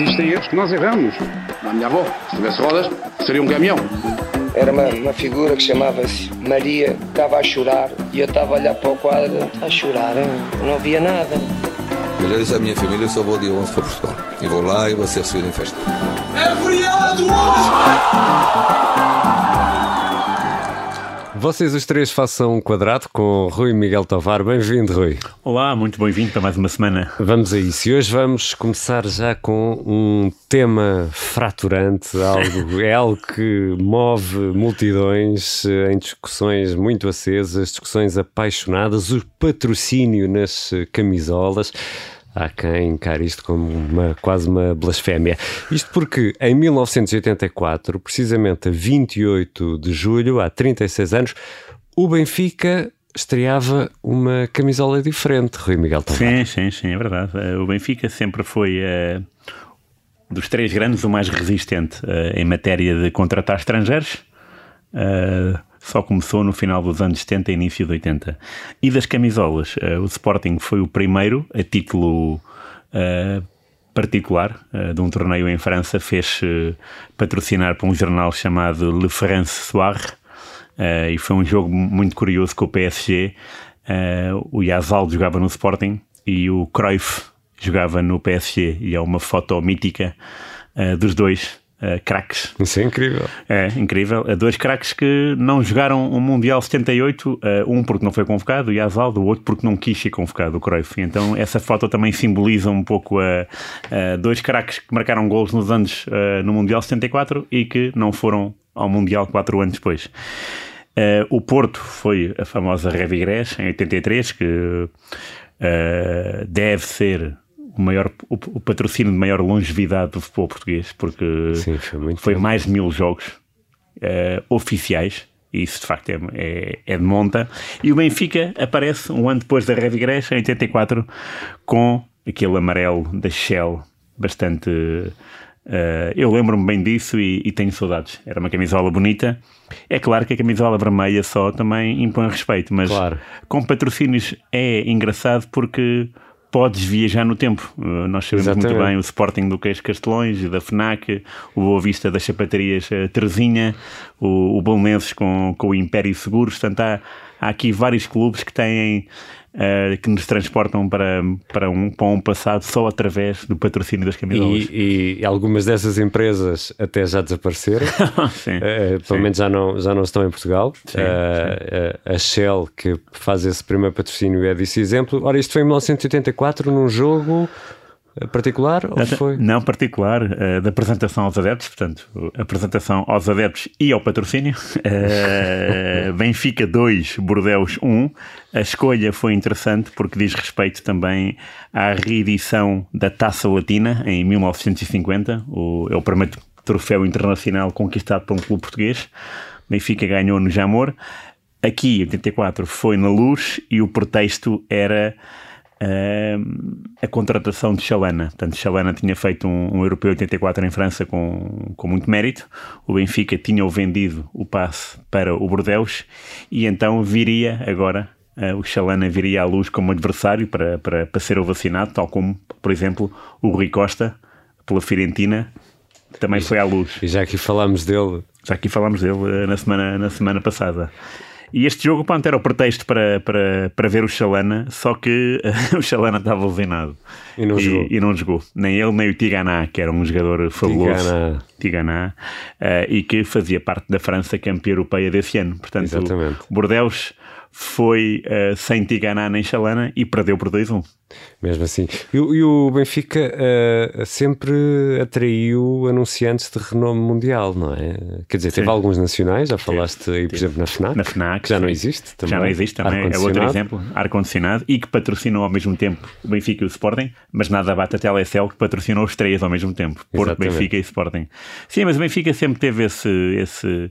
existem erros que nós erramos. A minha avó, se tivesse rodas, seria um caminhão. Era uma, uma figura que chamava-se Maria, estava a chorar e eu estava a olhar para o quadro, a chorar, eu não via nada. Eu disse à minha família: eu só vou dia 11 para Portugal. E vou lá e vou ser recebido em festa. É feriado hoje! Vocês os três façam um quadrado com Rui Miguel Tovar. Bem-vindo, Rui. Olá, muito bem-vindo para mais uma semana. Vamos a isso. E hoje vamos começar já com um tema fraturante, algo, é algo que move multidões em discussões muito acesas, discussões apaixonadas, o patrocínio nas camisolas. Há quem encare isto como uma, quase uma blasfémia. Isto porque em 1984, precisamente a 28 de julho, há 36 anos, o Benfica estreava uma camisola diferente, Rui Miguel Tavares. Sim, sim, sim, é verdade. Eh, o Benfica sempre foi uh, dos três grandes o mais resistente uh, em matéria de contratar estrangeiros. Uh, só começou no final dos anos 70 e início de 80. E das camisolas, uh, o Sporting foi o primeiro a título uh, particular uh, de um torneio em França, fez patrocinar para um jornal chamado Le France Soir e foi um jogo muito curioso com o PSG. o Yazal jogava no Sporting e o Cruyff jogava no PSG e é uma foto mítica dos dois uh, craques. Isso é incrível. É, incrível. Uh, dois craques que não jogaram o Mundial 78, uh, um porque não foi convocado, o Yazaldo, o outro porque não quis ser convocado, o Cruyff. Então essa foto também simboliza um pouco a, dois craques que marcaram gols nos anos no Mundial 74 e que não foram ao Mundial quatro anos depois. Uh, o Porto foi a famosa Revigrés em 83, que uh, deve ser o, maior, o, o, patrocínio de maior longevidade do futebol português, porque Sim, foi, foi mais de mil jogos uh, oficiais. E isso de facto é, é, é, de monta. E o Benfica aparece um ano depois da Red Igreja, em 84, com aquele amarelo da Shell bastante. Uh, eu lembro-me bem disso e, e, tenho saudades. Era uma camisola bonita. É claro que a camisola vermelha só também impõe respeito, mas claro. com patrocínios é engraçado porque podes viajar no tempo. Uh, nós sabemos Exatamente. muito bem o Sporting do Queixo Castelões, da FNAC, o Boa Vista das Sapatarias uh, Terezinha, o, o Bolonenses com, com o Império Seguros. Portanto, há, há aqui vários clubes que têm uh, que nos transportam para, para, um, para um passado só através do patrocínio das camisolas. E, e algumas dessas empresas até já desapareceram, sim, uh, pelo sim. menos já não, já não estão em Portugal. Sim, uh, a Shell, que faz esse primeiro patrocínio, é desse exemplo. Ora, isto foi em 1984, num jogo particular ou foi? Não particular, uh, da apresentação aos adeptos, portanto, apresentação aos adeptos e ao patrocínio. Uh, Benfica 2, Bordeus 1. A escolha foi interessante porque diz respeito também à reedição da Taça Latina em 1950. O, é o primeiro troféu internacional conquistado por um clube português. Benfica ganhou no Jamor. Aqui, 84, foi na Luz e o pretexto era a contratação de Chalana. Portanto, Chalana tinha feito um, um europeu 84 em França com, com muito mérito. O Benfica tinha o vendido o passe para o Bordeaux e então viria agora. Uh, o Chalana viria à luz como adversário para, para, para ser vacinado, tal como, por exemplo, o Rui Costa, pela Fiorentina, também e, foi à luz. E já aqui falámos dele. Já aqui falámos dele uh, na, semana, na semana passada. E este jogo, pronto, era o pretexto para, para, para ver o Chalana, só que o Chalana estava lesionado. E não, e, jogou. e não jogou. Nem ele, nem o Tiganá, que era um jogador fabuloso. Tiganá. Tiganá. Uh, e que fazia parte da França campeã europeia desse ano. Portanto, Exatamente. Bordeaux foi uh, sem Tiganá nem Chalana e perdeu por 2-1. Mesmo assim. E, e o Benfica uh, sempre atraiu anunciantes de renome mundial, não é? Quer dizer, teve sim. alguns nacionais, já falaste aí, por exemplo, na FNAC. Na FNAC. Que já sim. não existe também. Já não existe também, é outro exemplo. Ar-condicionado e que patrocinou ao mesmo tempo o Benfica e o Sporting, mas nada bate a Telecel que patrocinou os três ao mesmo tempo. Porto. Benfica e Sporting. Sim, mas o Benfica sempre teve esse. esse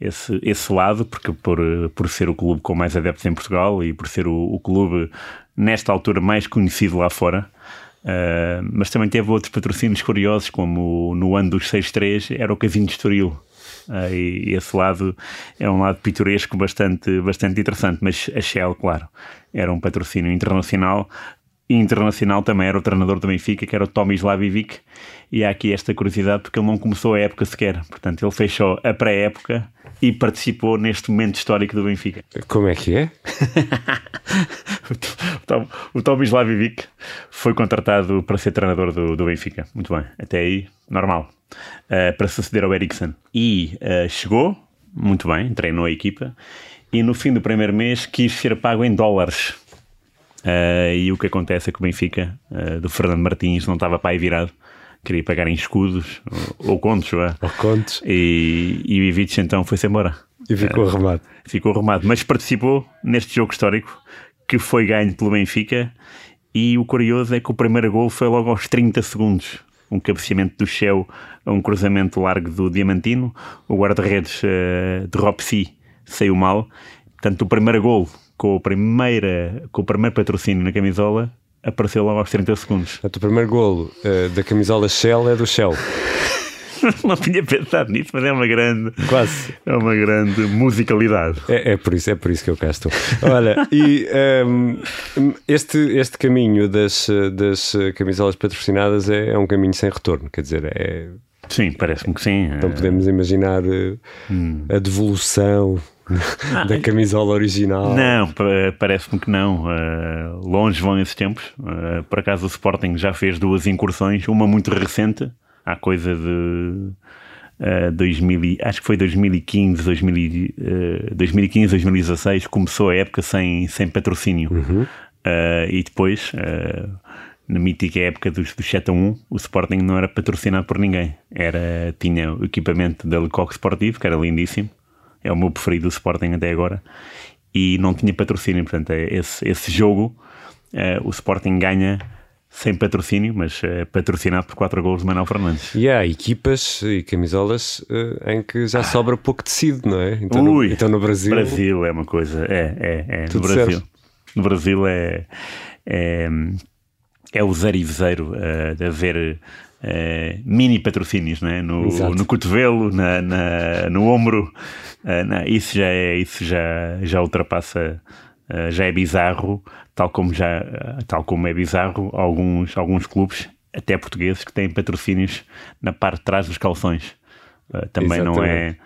esse, esse lado, porque por, por ser o clube com mais adeptos em Portugal e por ser o, o clube, nesta altura, mais conhecido lá fora. Uh, mas também teve outros patrocínios curiosos, como no ano dos 6-3 era o Casino de Estoril. Uh, e esse lado é um lado pitoresco bastante, bastante interessante. Mas a Shell, claro, era um patrocínio internacional internacional também era o treinador do Benfica, que era o Tomi Slavivic, e há aqui esta curiosidade porque ele não começou a época sequer, portanto ele fechou a pré-época e participou neste momento histórico do Benfica. Como é que é? o, Tom, o Tomi Slavivic foi contratado para ser treinador do, do Benfica, muito bem, até aí normal, uh, para suceder ao Eriksen. E uh, chegou, muito bem, treinou a equipa, e no fim do primeiro mês quis ser pago em dólares Uh, e o que acontece é que o Benfica, uh, do Fernando Martins, não estava para aí virado. Queria pagar em escudos ou, ou contos. Ou contos. E, e o Ivic então foi-se embora. E ficou uh, arrumado. Ficou arrumado. Mas participou neste jogo histórico que foi ganho pelo Benfica. E o curioso é que o primeiro gol foi logo aos 30 segundos. Um cabeceamento do Shell a um cruzamento largo do Diamantino. O guarda-redes uh, de Ropsi saiu mal. Portanto, o primeiro gol com, a primeira, com o primeiro patrocínio na camisola apareceu logo aos 30 segundos. O primeiro golo uh, da camisola Shell é do Shell. não tinha pensado nisso, mas é uma grande. Quase. É uma grande musicalidade. É, é por isso, é por isso que eu cá estou. Olha, e um, ehm, este, este caminho das, das camisolas patrocinadas é, é um caminho sem retorno, quer dizer, é. Sim, parece-me que sim. Então podemos imaginar uh, hum. a devolução ah, da camisola original. Não, parece-me que não. Uh, longe vão esses tempos. Uh, por acaso o Sporting já fez duas incursões, uma muito recente, há coisa de uh, 2000, acho que foi 2015, 2000, uh, 2015, 2016, começou a época sem, sem patrocínio. Uhum. Uh, e depois, na mítica época dos, dos 7 a 1, o Sporting não era patrocinado por ninguém. Era, tinha o equipamento da Lecoq Sportivo, que era lindíssimo é o meu preferido do Sporting até agora, e não tinha patrocínio. Portanto, é esse, esse jogo é, o Sporting ganha sem patrocínio, mas é, patrocinado por 4 gols de Manuel Fernandes. E há equipas e camisolas uh, em que já sobra pouco tecido, não é? Então, Ui, no, então no Brasil. Brasil é uma coisa. É, é, é. No Brasil. No Brasil é. é é o zero e zero uh, de haver uh, mini patrocínios né? no, no cotovelo, na, na, no ombro. Uh, não, isso já é, isso já, já ultrapassa, já é bizarro, tal como, já, tal como é bizarro alguns, alguns clubes, até portugueses, que têm patrocínios na parte de trás dos calções. Também Exatamente. não é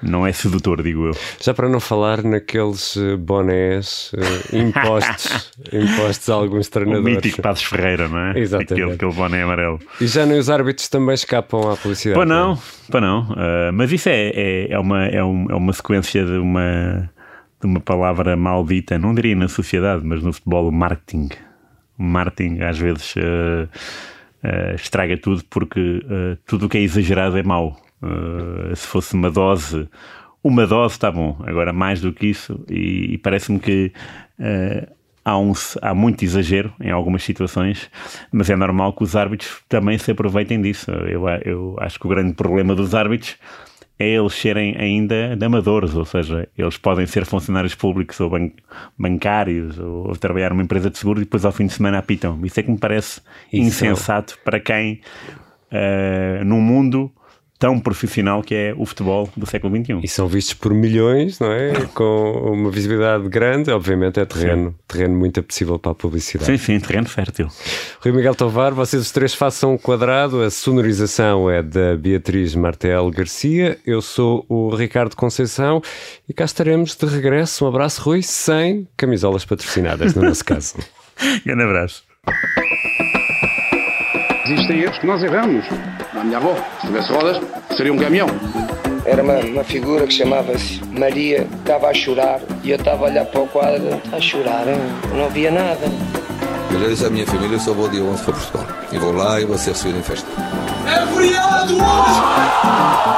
não é sedutor, digo eu. Já para não falar naqueles eh, bonés uh, impostos, impostos a alguns treinadores. O mítico Passos Ferreira, não é? Exatamente. Aquele, aquele boné amarelo. E já nem os árbitros também escapam à publicidade. Para não, é? para não. Uh, mas isso é, é, é, uma, é, um, é uma sequência de uma, de uma palavra maldita, não diria na sociedade, mas no futebol, o marketing. Marketing às vezes uh, estraga tudo porque tudo o que é exagerado é mau. Uh, se fosse uma dose, uma dose está bom, agora mais do que isso, e, e parece-me que uh, há, um, há muito exagero em algumas situações, mas é normal que os árbitros também se aproveitem disso. Eu, eu acho que o grande problema dos árbitros é eles serem ainda amadores, ou seja, eles podem ser funcionários públicos ou ban bancários ou, ou, trabalhar numa empresa de seguro e depois ao fim de semana apitam. Isso é que me parece Isso. insensato para quem, uh, num mundo tão profissional que é o futebol do século XXI. E são vistos por milhões, não é? Com uma visibilidade grande, obviamente é terreno, sim. terreno muito apetecível para a publicidade. Sim, sim, terreno fértil. Rui Miguel Tovar, vocês os três façam um quadrado, a sonorização é da Beatriz Martel Garcia, eu sou o Ricardo Conceição e cá estaremos de regresso. Um abraço, Rui, sem camisolas patrocinadas, no nosso caso. Grande abraço. Erros que nós erramos. A minha avó, se tivesse rodas, seria um caminhão. Era uma, uma figura que chamava-se Maria, estava a chorar e eu estava a olhar para o quadro, a chorar, não via nada. Eu já disse à minha família, eu só vou dia 11 para Portugal. E vou lá e vou ser recebido em festa. É feriado hoje!